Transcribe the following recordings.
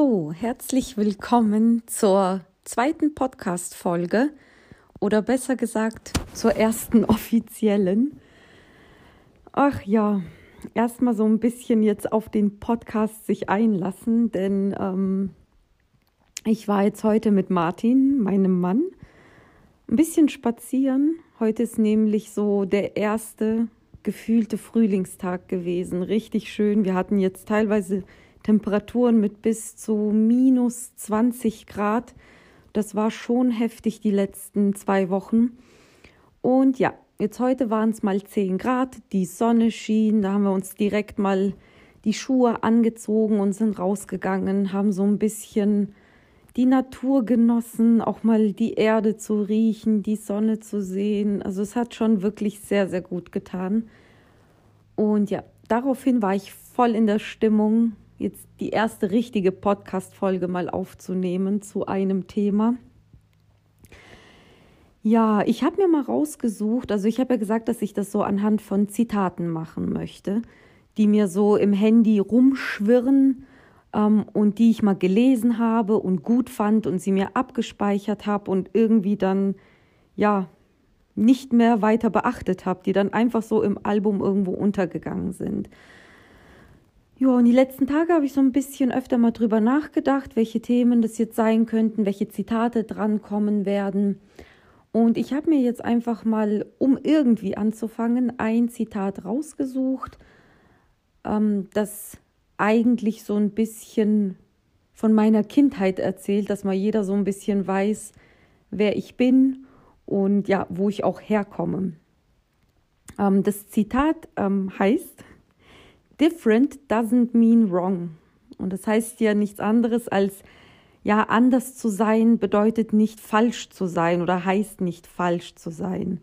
So, herzlich willkommen zur zweiten Podcast-Folge oder besser gesagt zur ersten offiziellen. Ach ja, erstmal so ein bisschen jetzt auf den Podcast sich einlassen, denn ähm, ich war jetzt heute mit Martin, meinem Mann, ein bisschen spazieren. Heute ist nämlich so der erste gefühlte Frühlingstag gewesen. Richtig schön. Wir hatten jetzt teilweise Temperaturen mit bis zu minus 20 Grad. Das war schon heftig die letzten zwei Wochen. Und ja, jetzt heute waren es mal 10 Grad, die Sonne schien, da haben wir uns direkt mal die Schuhe angezogen und sind rausgegangen, haben so ein bisschen die Natur genossen, auch mal die Erde zu riechen, die Sonne zu sehen. Also es hat schon wirklich sehr, sehr gut getan. Und ja, daraufhin war ich voll in der Stimmung, jetzt die erste richtige Podcast-Folge mal aufzunehmen zu einem Thema. Ja, ich habe mir mal rausgesucht, also ich habe ja gesagt, dass ich das so anhand von Zitaten machen möchte, die mir so im Handy rumschwirren ähm, und die ich mal gelesen habe und gut fand und sie mir abgespeichert habe und irgendwie dann, ja, nicht mehr weiter beachtet habe, die dann einfach so im Album irgendwo untergegangen sind. Ja, und die letzten Tage habe ich so ein bisschen öfter mal drüber nachgedacht, welche Themen das jetzt sein könnten, welche Zitate drankommen werden. Und ich habe mir jetzt einfach mal, um irgendwie anzufangen, ein Zitat rausgesucht, ähm, das eigentlich so ein bisschen von meiner Kindheit erzählt, dass mal jeder so ein bisschen weiß, wer ich bin und ja, wo ich auch herkomme. Ähm, das Zitat ähm, heißt, different doesn't mean wrong. Und das heißt ja nichts anderes als, ja, anders zu sein bedeutet nicht falsch zu sein oder heißt nicht falsch zu sein.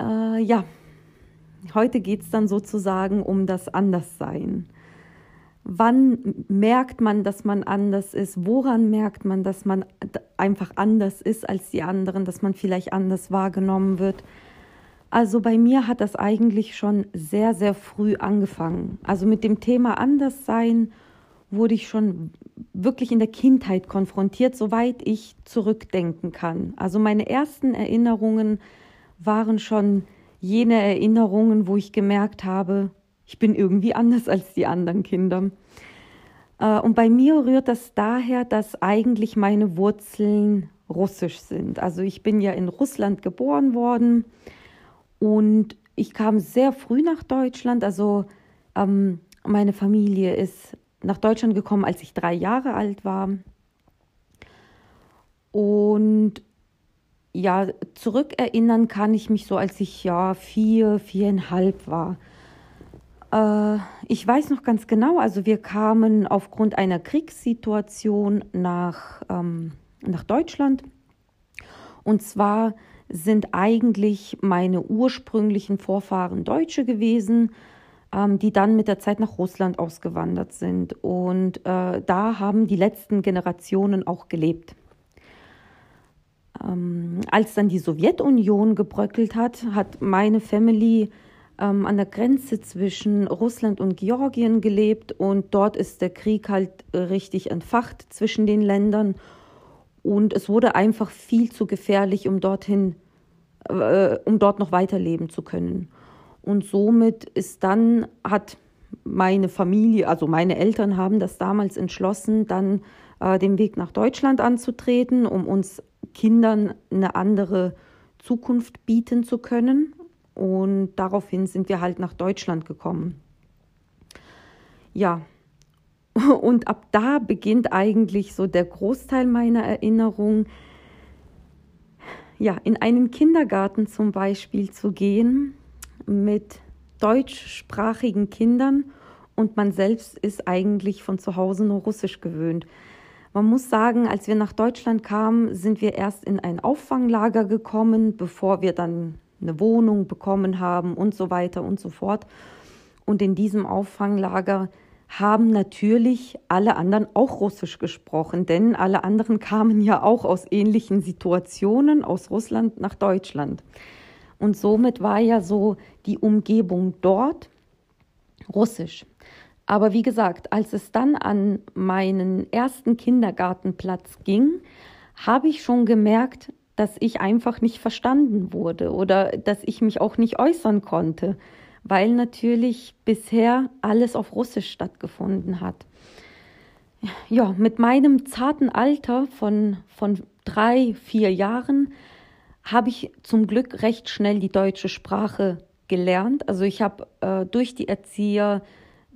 Äh, ja, heute geht es dann sozusagen um das Anderssein. Wann merkt man, dass man anders ist? Woran merkt man, dass man einfach anders ist als die anderen, dass man vielleicht anders wahrgenommen wird? Also bei mir hat das eigentlich schon sehr, sehr früh angefangen. Also mit dem Thema Anderssein wurde ich schon wirklich in der Kindheit konfrontiert, soweit ich zurückdenken kann. Also meine ersten Erinnerungen waren schon jene Erinnerungen, wo ich gemerkt habe, ich bin irgendwie anders als die anderen Kinder. Äh, und bei mir rührt das daher, dass eigentlich meine Wurzeln russisch sind. Also ich bin ja in Russland geboren worden und ich kam sehr früh nach Deutschland. Also ähm, meine Familie ist nach Deutschland gekommen, als ich drei Jahre alt war. Und ja, zurückerinnern kann ich mich so, als ich ja vier, viereinhalb war. Äh, ich weiß noch ganz genau, also wir kamen aufgrund einer Kriegssituation nach, ähm, nach Deutschland. Und zwar sind eigentlich meine ursprünglichen Vorfahren Deutsche gewesen, ähm, die dann mit der Zeit nach Russland ausgewandert sind. Und äh, da haben die letzten Generationen auch gelebt. Ähm, als dann die Sowjetunion gebröckelt hat, hat meine Family ähm, an der Grenze zwischen Russland und Georgien gelebt und dort ist der Krieg halt richtig entfacht zwischen den Ländern und es wurde einfach viel zu gefährlich, um dorthin, äh, um dort noch weiterleben zu können. Und somit ist dann, hat meine Familie, also meine Eltern haben das damals entschlossen, dann äh, den Weg nach Deutschland anzutreten, um uns Kindern eine andere Zukunft bieten zu können. Und daraufhin sind wir halt nach Deutschland gekommen. Ja, und ab da beginnt eigentlich so der Großteil meiner Erinnerung, ja, in einen Kindergarten zum Beispiel zu gehen mit deutschsprachigen Kindern und man selbst ist eigentlich von zu Hause nur Russisch gewöhnt. Man muss sagen, als wir nach Deutschland kamen, sind wir erst in ein Auffanglager gekommen, bevor wir dann eine Wohnung bekommen haben und so weiter und so fort. Und in diesem Auffanglager haben natürlich alle anderen auch Russisch gesprochen, denn alle anderen kamen ja auch aus ähnlichen Situationen aus Russland nach Deutschland. Und somit war ja so die Umgebung dort Russisch. Aber wie gesagt, als es dann an meinen ersten Kindergartenplatz ging, habe ich schon gemerkt, dass ich einfach nicht verstanden wurde oder dass ich mich auch nicht äußern konnte, weil natürlich bisher alles auf Russisch stattgefunden hat. Ja, mit meinem zarten Alter von, von drei, vier Jahren habe ich zum Glück recht schnell die deutsche Sprache gelernt. Also ich habe äh, durch die Erzieher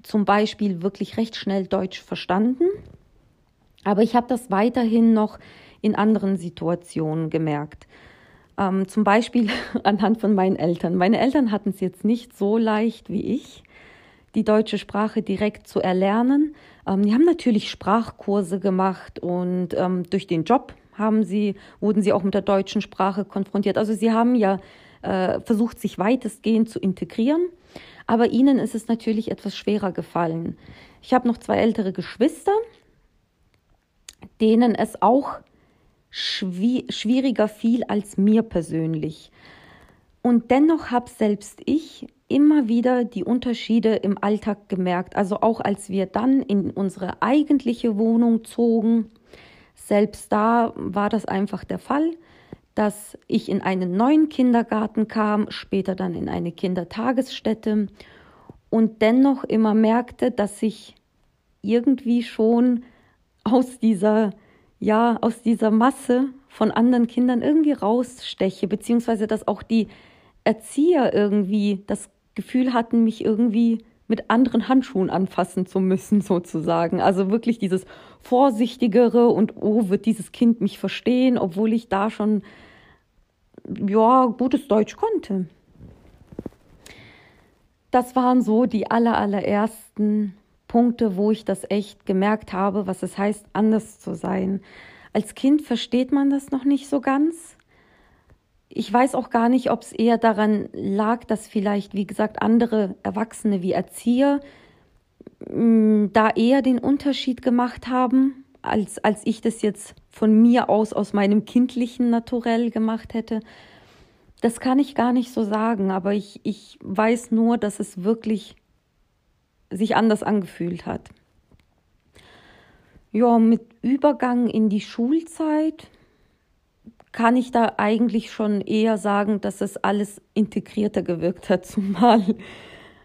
zum Beispiel wirklich recht schnell Deutsch verstanden. Aber ich habe das weiterhin noch in anderen Situationen gemerkt. Ähm, zum Beispiel anhand von meinen Eltern. Meine Eltern hatten es jetzt nicht so leicht wie ich, die deutsche Sprache direkt zu erlernen. Ähm, die haben natürlich Sprachkurse gemacht und ähm, durch den Job haben sie, wurden sie auch mit der deutschen Sprache konfrontiert. Also sie haben ja äh, versucht, sich weitestgehend zu integrieren. Aber ihnen ist es natürlich etwas schwerer gefallen. Ich habe noch zwei ältere Geschwister, denen es auch schwieriger fiel als mir persönlich. Und dennoch habe selbst ich immer wieder die Unterschiede im Alltag gemerkt. Also auch als wir dann in unsere eigentliche Wohnung zogen, selbst da war das einfach der Fall, dass ich in einen neuen Kindergarten kam, später dann in eine Kindertagesstätte und dennoch immer merkte, dass ich irgendwie schon aus dieser ja aus dieser Masse von anderen Kindern irgendwie raussteche, beziehungsweise dass auch die Erzieher irgendwie das Gefühl hatten, mich irgendwie mit anderen Handschuhen anfassen zu müssen, sozusagen. Also wirklich dieses Vorsichtigere und, oh, wird dieses Kind mich verstehen, obwohl ich da schon, ja, gutes Deutsch konnte. Das waren so die aller, allerersten Punkte, wo ich das echt gemerkt habe, was es heißt, anders zu sein. Als Kind versteht man das noch nicht so ganz. Ich weiß auch gar nicht, ob es eher daran lag, dass vielleicht, wie gesagt, andere Erwachsene wie Erzieher mm, da eher den Unterschied gemacht haben, als, als ich das jetzt von mir aus, aus meinem kindlichen Naturell gemacht hätte. Das kann ich gar nicht so sagen, aber ich, ich weiß nur, dass es wirklich sich anders angefühlt hat. Ja, mit Übergang in die Schulzeit kann ich da eigentlich schon eher sagen, dass es alles integrierter gewirkt hat, zumal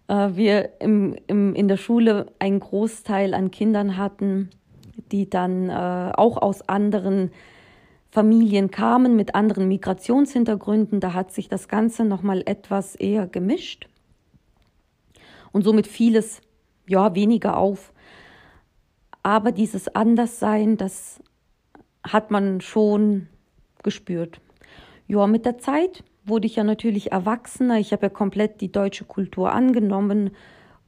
äh, wir im, im, in der Schule einen Großteil an Kindern hatten, die dann äh, auch aus anderen Familien kamen, mit anderen Migrationshintergründen. Da hat sich das Ganze nochmal etwas eher gemischt und somit vieles ja, weniger auf. Aber dieses Anderssein, das hat man schon gespürt. Ja, mit der Zeit wurde ich ja natürlich erwachsener. Ich habe ja komplett die deutsche Kultur angenommen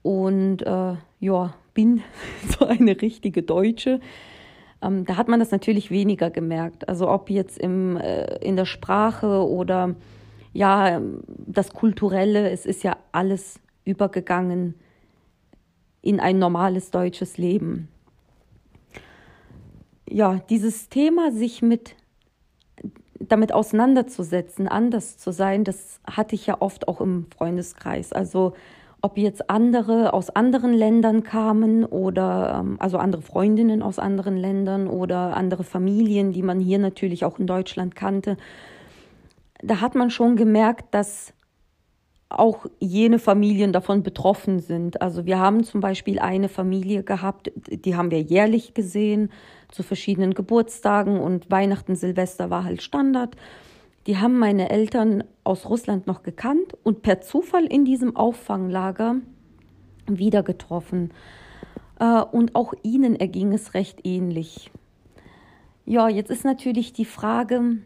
und äh, ja, bin so eine richtige Deutsche. Ähm, da hat man das natürlich weniger gemerkt. Also ob jetzt im, äh, in der Sprache oder ja, das Kulturelle, es ist ja alles übergegangen in ein normales deutsches Leben. Ja, dieses Thema, sich mit damit auseinanderzusetzen, anders zu sein, das hatte ich ja oft auch im Freundeskreis. Also ob jetzt andere aus anderen Ländern kamen oder ähm, also andere Freundinnen aus anderen Ländern oder andere Familien, die man hier natürlich auch in Deutschland kannte, da hat man schon gemerkt, dass auch jene Familien davon betroffen sind. Also wir haben zum Beispiel eine Familie gehabt, die haben wir jährlich gesehen, zu verschiedenen Geburtstagen und Weihnachten, Silvester war halt Standard. Die haben meine Eltern aus Russland noch gekannt und per Zufall in diesem Auffanglager wieder getroffen. Äh, und auch ihnen erging es recht ähnlich. Ja, jetzt ist natürlich die Frage,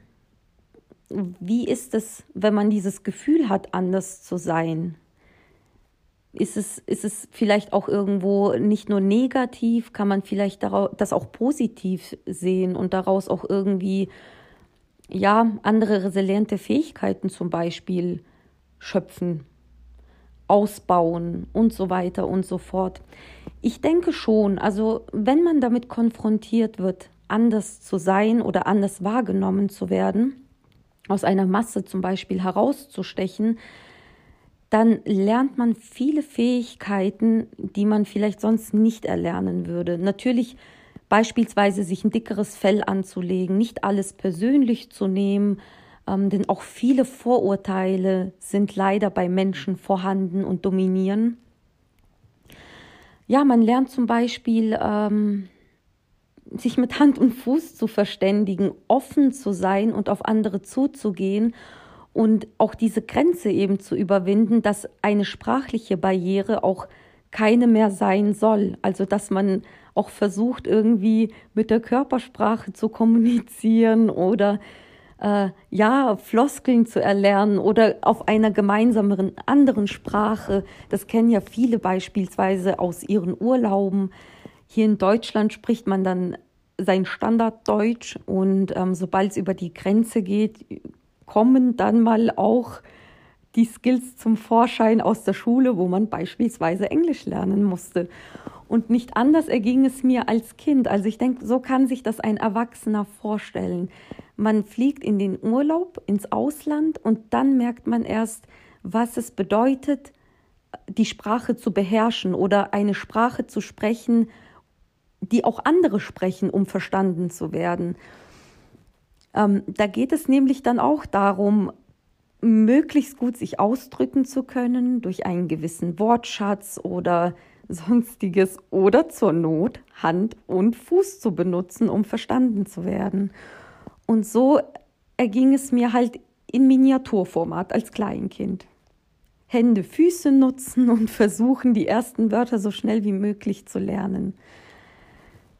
wie ist es, wenn man dieses Gefühl hat, anders zu sein? Ist es, ist es vielleicht auch irgendwo nicht nur negativ, kann man vielleicht das auch positiv sehen und daraus auch irgendwie, ja, andere resiliente Fähigkeiten zum Beispiel schöpfen, ausbauen und so weiter und so fort. Ich denke schon, also wenn man damit konfrontiert wird, anders zu sein oder anders wahrgenommen zu werden, aus einer Masse zum Beispiel herauszustechen, dann lernt man viele Fähigkeiten, die man vielleicht sonst nicht erlernen würde. Natürlich beispielsweise sich ein dickeres Fell anzulegen, nicht alles persönlich zu nehmen, ähm, denn auch viele Vorurteile sind leider bei Menschen vorhanden und dominieren. Ja, man lernt zum Beispiel, ähm, sich mit Hand und Fuß zu verständigen, offen zu sein und auf andere zuzugehen und auch diese Grenze eben zu überwinden, dass eine sprachliche Barriere auch keine mehr sein soll. Also dass man auch versucht, irgendwie mit der Körpersprache zu kommunizieren oder äh, ja, Floskeln zu erlernen oder auf einer gemeinsameren anderen Sprache. Das kennen ja viele beispielsweise aus ihren Urlauben. Hier in Deutschland spricht man dann sein Standarddeutsch und ähm, sobald es über die Grenze geht, kommen dann mal auch die Skills zum Vorschein aus der Schule, wo man beispielsweise Englisch lernen musste. Und nicht anders erging es mir als Kind. Also ich denke, so kann sich das ein Erwachsener vorstellen. Man fliegt in den Urlaub, ins Ausland und dann merkt man erst, was es bedeutet, die Sprache zu beherrschen oder eine Sprache zu sprechen, die auch andere sprechen, um verstanden zu werden. Ähm, da geht es nämlich dann auch darum, möglichst gut sich ausdrücken zu können durch einen gewissen Wortschatz oder sonstiges oder zur Not Hand und Fuß zu benutzen, um verstanden zu werden. Und so erging es mir halt in Miniaturformat als Kleinkind. Hände, Füße nutzen und versuchen, die ersten Wörter so schnell wie möglich zu lernen.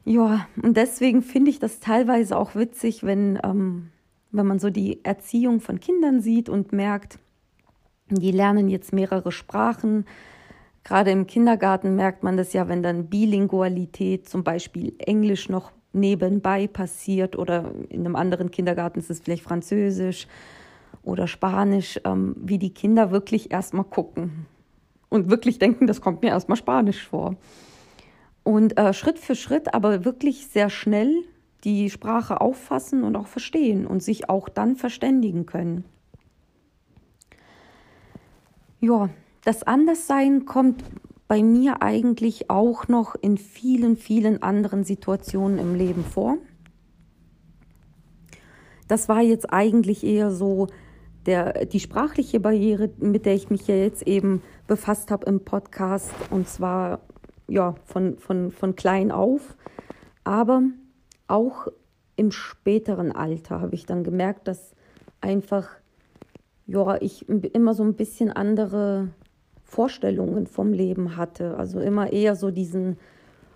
Ja, und deswegen finde ich das teilweise auch witzig, wenn, ähm, wenn man so die Erziehung von Kindern sieht und merkt, die lernen jetzt mehrere Sprachen. Gerade im Kindergarten merkt man das ja, wenn dann Bilingualität, zum Beispiel Englisch noch nebenbei passiert oder in einem anderen Kindergarten ist es vielleicht Französisch oder Spanisch, ähm, wie die Kinder wirklich erstmal gucken und wirklich denken, das kommt mir erstmal Spanisch vor. Und äh, Schritt für Schritt, aber wirklich sehr schnell die Sprache auffassen und auch verstehen und sich auch dann verständigen können. Ja, das Anderssein kommt bei mir eigentlich auch noch in vielen, vielen anderen Situationen im Leben vor. Das war jetzt eigentlich eher so der, die sprachliche Barriere, mit der ich mich ja jetzt eben befasst habe im Podcast. Und zwar ja, von, von, von klein auf. Aber auch im späteren Alter habe ich dann gemerkt, dass einfach ja, ich immer so ein bisschen andere Vorstellungen vom Leben hatte. Also immer eher so diesen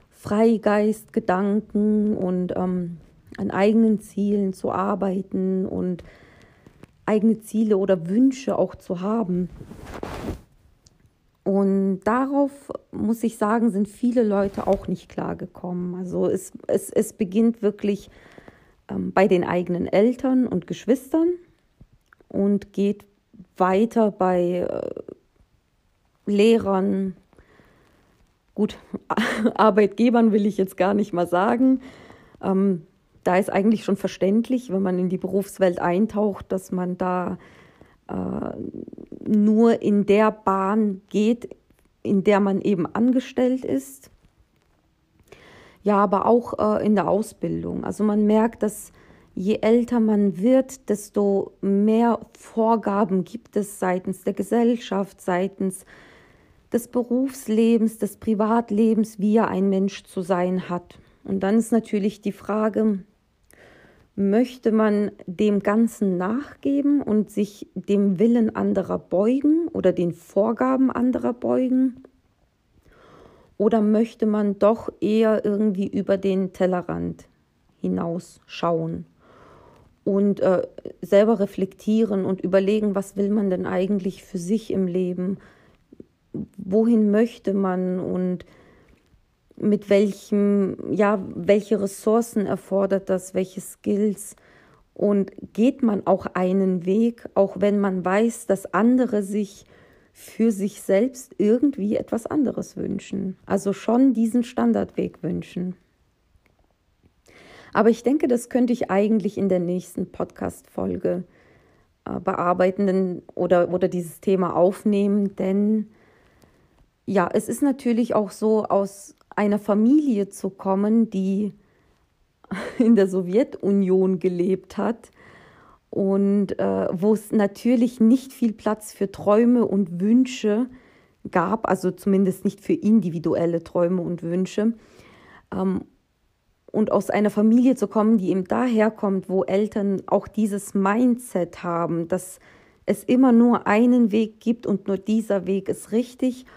Freigeist-Gedanken und ähm, an eigenen Zielen zu arbeiten und eigene Ziele oder Wünsche auch zu haben. Und darauf muss ich sagen, sind viele Leute auch nicht klargekommen. Also es, es, es beginnt wirklich ähm, bei den eigenen Eltern und Geschwistern und geht weiter bei äh, Lehrern, gut, Arbeitgebern will ich jetzt gar nicht mal sagen. Ähm, da ist eigentlich schon verständlich, wenn man in die Berufswelt eintaucht, dass man da äh, nur in der Bahn geht, in der man eben angestellt ist. Ja, aber auch äh, in der Ausbildung. Also man merkt, dass je älter man wird, desto mehr Vorgaben gibt es seitens der Gesellschaft, seitens des Berufslebens, des Privatlebens, wie er ein Mensch zu sein hat. Und dann ist natürlich die Frage, Möchte man dem Ganzen nachgeben und sich dem Willen anderer beugen oder den Vorgaben anderer beugen? Oder möchte man doch eher irgendwie über den Tellerrand hinausschauen und äh, selber reflektieren und überlegen, was will man denn eigentlich für sich im Leben? Wohin möchte man und mit welchem, ja, welche Ressourcen erfordert das, welche Skills und geht man auch einen Weg, auch wenn man weiß, dass andere sich für sich selbst irgendwie etwas anderes wünschen, also schon diesen Standardweg wünschen. Aber ich denke, das könnte ich eigentlich in der nächsten Podcast-Folge äh, bearbeiten oder, oder dieses Thema aufnehmen, denn ja, es ist natürlich auch so, aus einer Familie zu kommen, die in der Sowjetunion gelebt hat und äh, wo es natürlich nicht viel Platz für Träume und Wünsche gab, also zumindest nicht für individuelle Träume und Wünsche. Ähm, und aus einer Familie zu kommen, die eben daherkommt, wo Eltern auch dieses Mindset haben, dass es immer nur einen Weg gibt und nur dieser Weg ist richtig,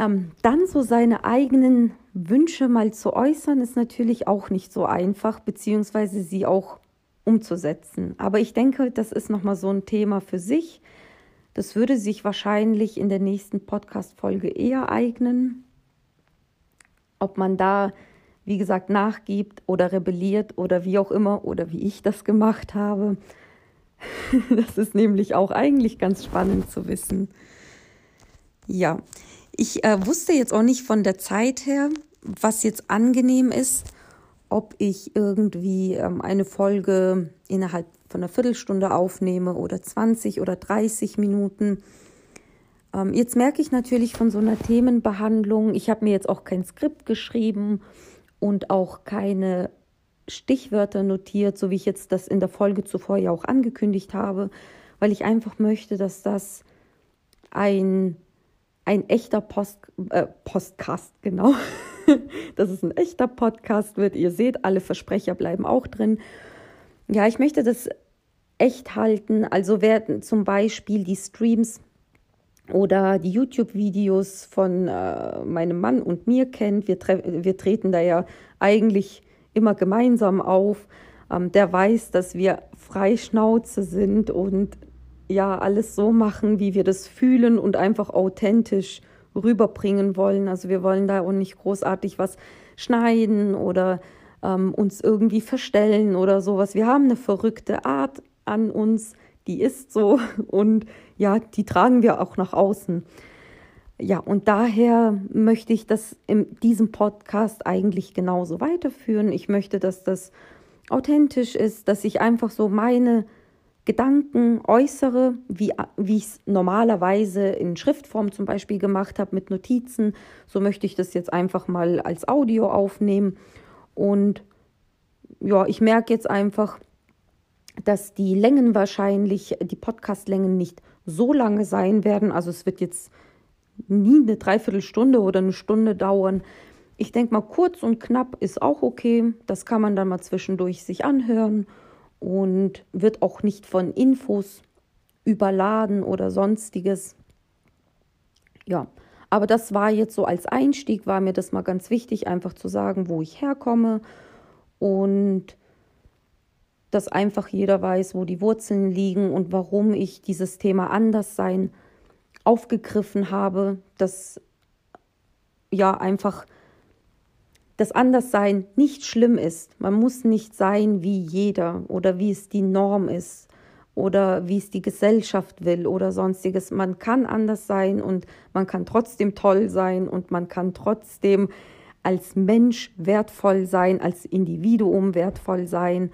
ähm, dann so seine eigenen Wünsche mal zu äußern, ist natürlich auch nicht so einfach, beziehungsweise sie auch umzusetzen. Aber ich denke, das ist nochmal so ein Thema für sich. Das würde sich wahrscheinlich in der nächsten Podcast-Folge eher eignen. Ob man da wie gesagt, nachgibt oder rebelliert oder wie auch immer oder wie ich das gemacht habe. Das ist nämlich auch eigentlich ganz spannend zu wissen. Ja, ich äh, wusste jetzt auch nicht von der Zeit her, was jetzt angenehm ist, ob ich irgendwie ähm, eine Folge innerhalb von einer Viertelstunde aufnehme oder 20 oder 30 Minuten. Ähm, jetzt merke ich natürlich von so einer Themenbehandlung, ich habe mir jetzt auch kein Skript geschrieben und auch keine Stichwörter notiert, so wie ich jetzt das in der Folge zuvor ja auch angekündigt habe, weil ich einfach möchte, dass das ein, ein echter Post, äh, Postcast, genau, dass es ein echter Podcast wird. Ihr seht, alle Versprecher bleiben auch drin. Ja, ich möchte das echt halten. Also werden zum Beispiel die Streams oder die YouTube-Videos von äh, meinem Mann und mir kennt. Wir, wir treten da ja eigentlich immer gemeinsam auf. Ähm, der weiß, dass wir Freischnauze sind und ja alles so machen, wie wir das fühlen und einfach authentisch rüberbringen wollen. Also wir wollen da auch nicht großartig was schneiden oder ähm, uns irgendwie verstellen oder sowas. Wir haben eine verrückte Art an uns, die ist so und ja, die tragen wir auch nach außen. Ja, und daher möchte ich das in diesem Podcast eigentlich genauso weiterführen. Ich möchte, dass das authentisch ist, dass ich einfach so meine Gedanken äußere, wie, wie ich es normalerweise in Schriftform zum Beispiel gemacht habe mit Notizen. So möchte ich das jetzt einfach mal als Audio aufnehmen. Und ja, ich merke jetzt einfach, dass die Längen wahrscheinlich, die Podcastlängen nicht so lange sein werden. Also es wird jetzt nie eine Dreiviertelstunde oder eine Stunde dauern. Ich denke mal, kurz und knapp ist auch okay. Das kann man dann mal zwischendurch sich anhören und wird auch nicht von Infos überladen oder sonstiges. Ja, aber das war jetzt so als Einstieg, war mir das mal ganz wichtig, einfach zu sagen, wo ich herkomme und dass einfach jeder weiß, wo die Wurzeln liegen und warum ich dieses Thema Anderssein aufgegriffen habe, dass ja einfach das Anderssein nicht schlimm ist. Man muss nicht sein wie jeder oder wie es die Norm ist oder wie es die Gesellschaft will oder sonstiges. Man kann anders sein und man kann trotzdem toll sein und man kann trotzdem als Mensch wertvoll sein, als Individuum wertvoll sein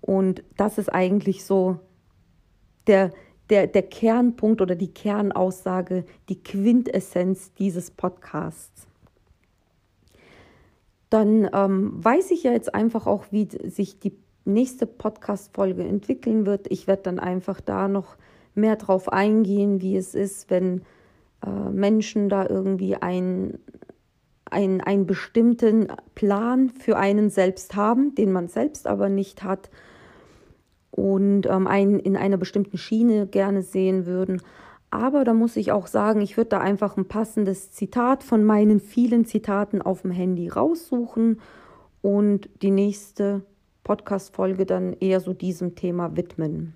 und das ist eigentlich so der, der, der Kernpunkt oder die Kernaussage, die Quintessenz dieses Podcasts. Dann ähm, weiß ich ja jetzt einfach auch, wie sich die nächste Podcast-Folge entwickeln wird. Ich werde dann einfach da noch mehr drauf eingehen, wie es ist, wenn äh, Menschen da irgendwie ein, ein, einen bestimmten Plan für einen selbst haben, den man selbst aber nicht hat und ähm, einen in einer bestimmten Schiene gerne sehen würden. Aber da muss ich auch sagen, ich würde da einfach ein passendes Zitat von meinen vielen Zitaten auf dem Handy raussuchen und die nächste Podcast-Folge dann eher so diesem Thema widmen.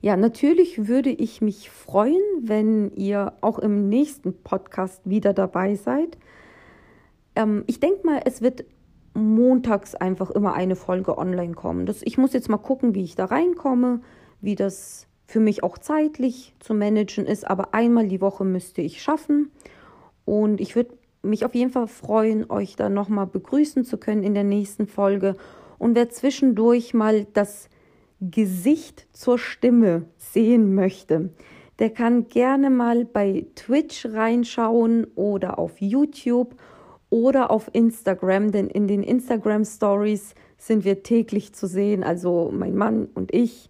Ja, natürlich würde ich mich freuen, wenn ihr auch im nächsten Podcast wieder dabei seid. Ähm, ich denke mal, es wird montags einfach immer eine Folge online kommen. Das, ich muss jetzt mal gucken, wie ich da reinkomme, wie das für mich auch zeitlich zu managen ist, aber einmal die Woche müsste ich schaffen. Und ich würde mich auf jeden Fall freuen, euch dann nochmal begrüßen zu können in der nächsten Folge. Und wer zwischendurch mal das Gesicht zur Stimme sehen möchte, der kann gerne mal bei Twitch reinschauen oder auf YouTube oder auf Instagram, denn in den Instagram Stories sind wir täglich zu sehen, also mein Mann und ich.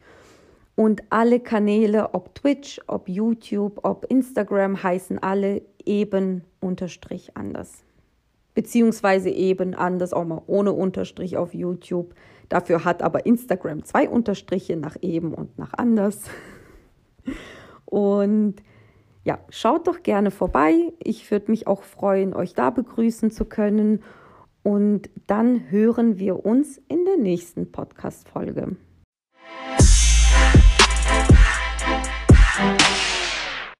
Und alle Kanäle, ob Twitch, ob YouTube, ob Instagram, heißen alle eben unterstrich anders. Beziehungsweise eben anders, auch mal ohne Unterstrich auf YouTube. Dafür hat aber Instagram zwei Unterstriche nach eben und nach anders. Und ja, schaut doch gerne vorbei. Ich würde mich auch freuen, euch da begrüßen zu können. Und dann hören wir uns in der nächsten Podcast-Folge.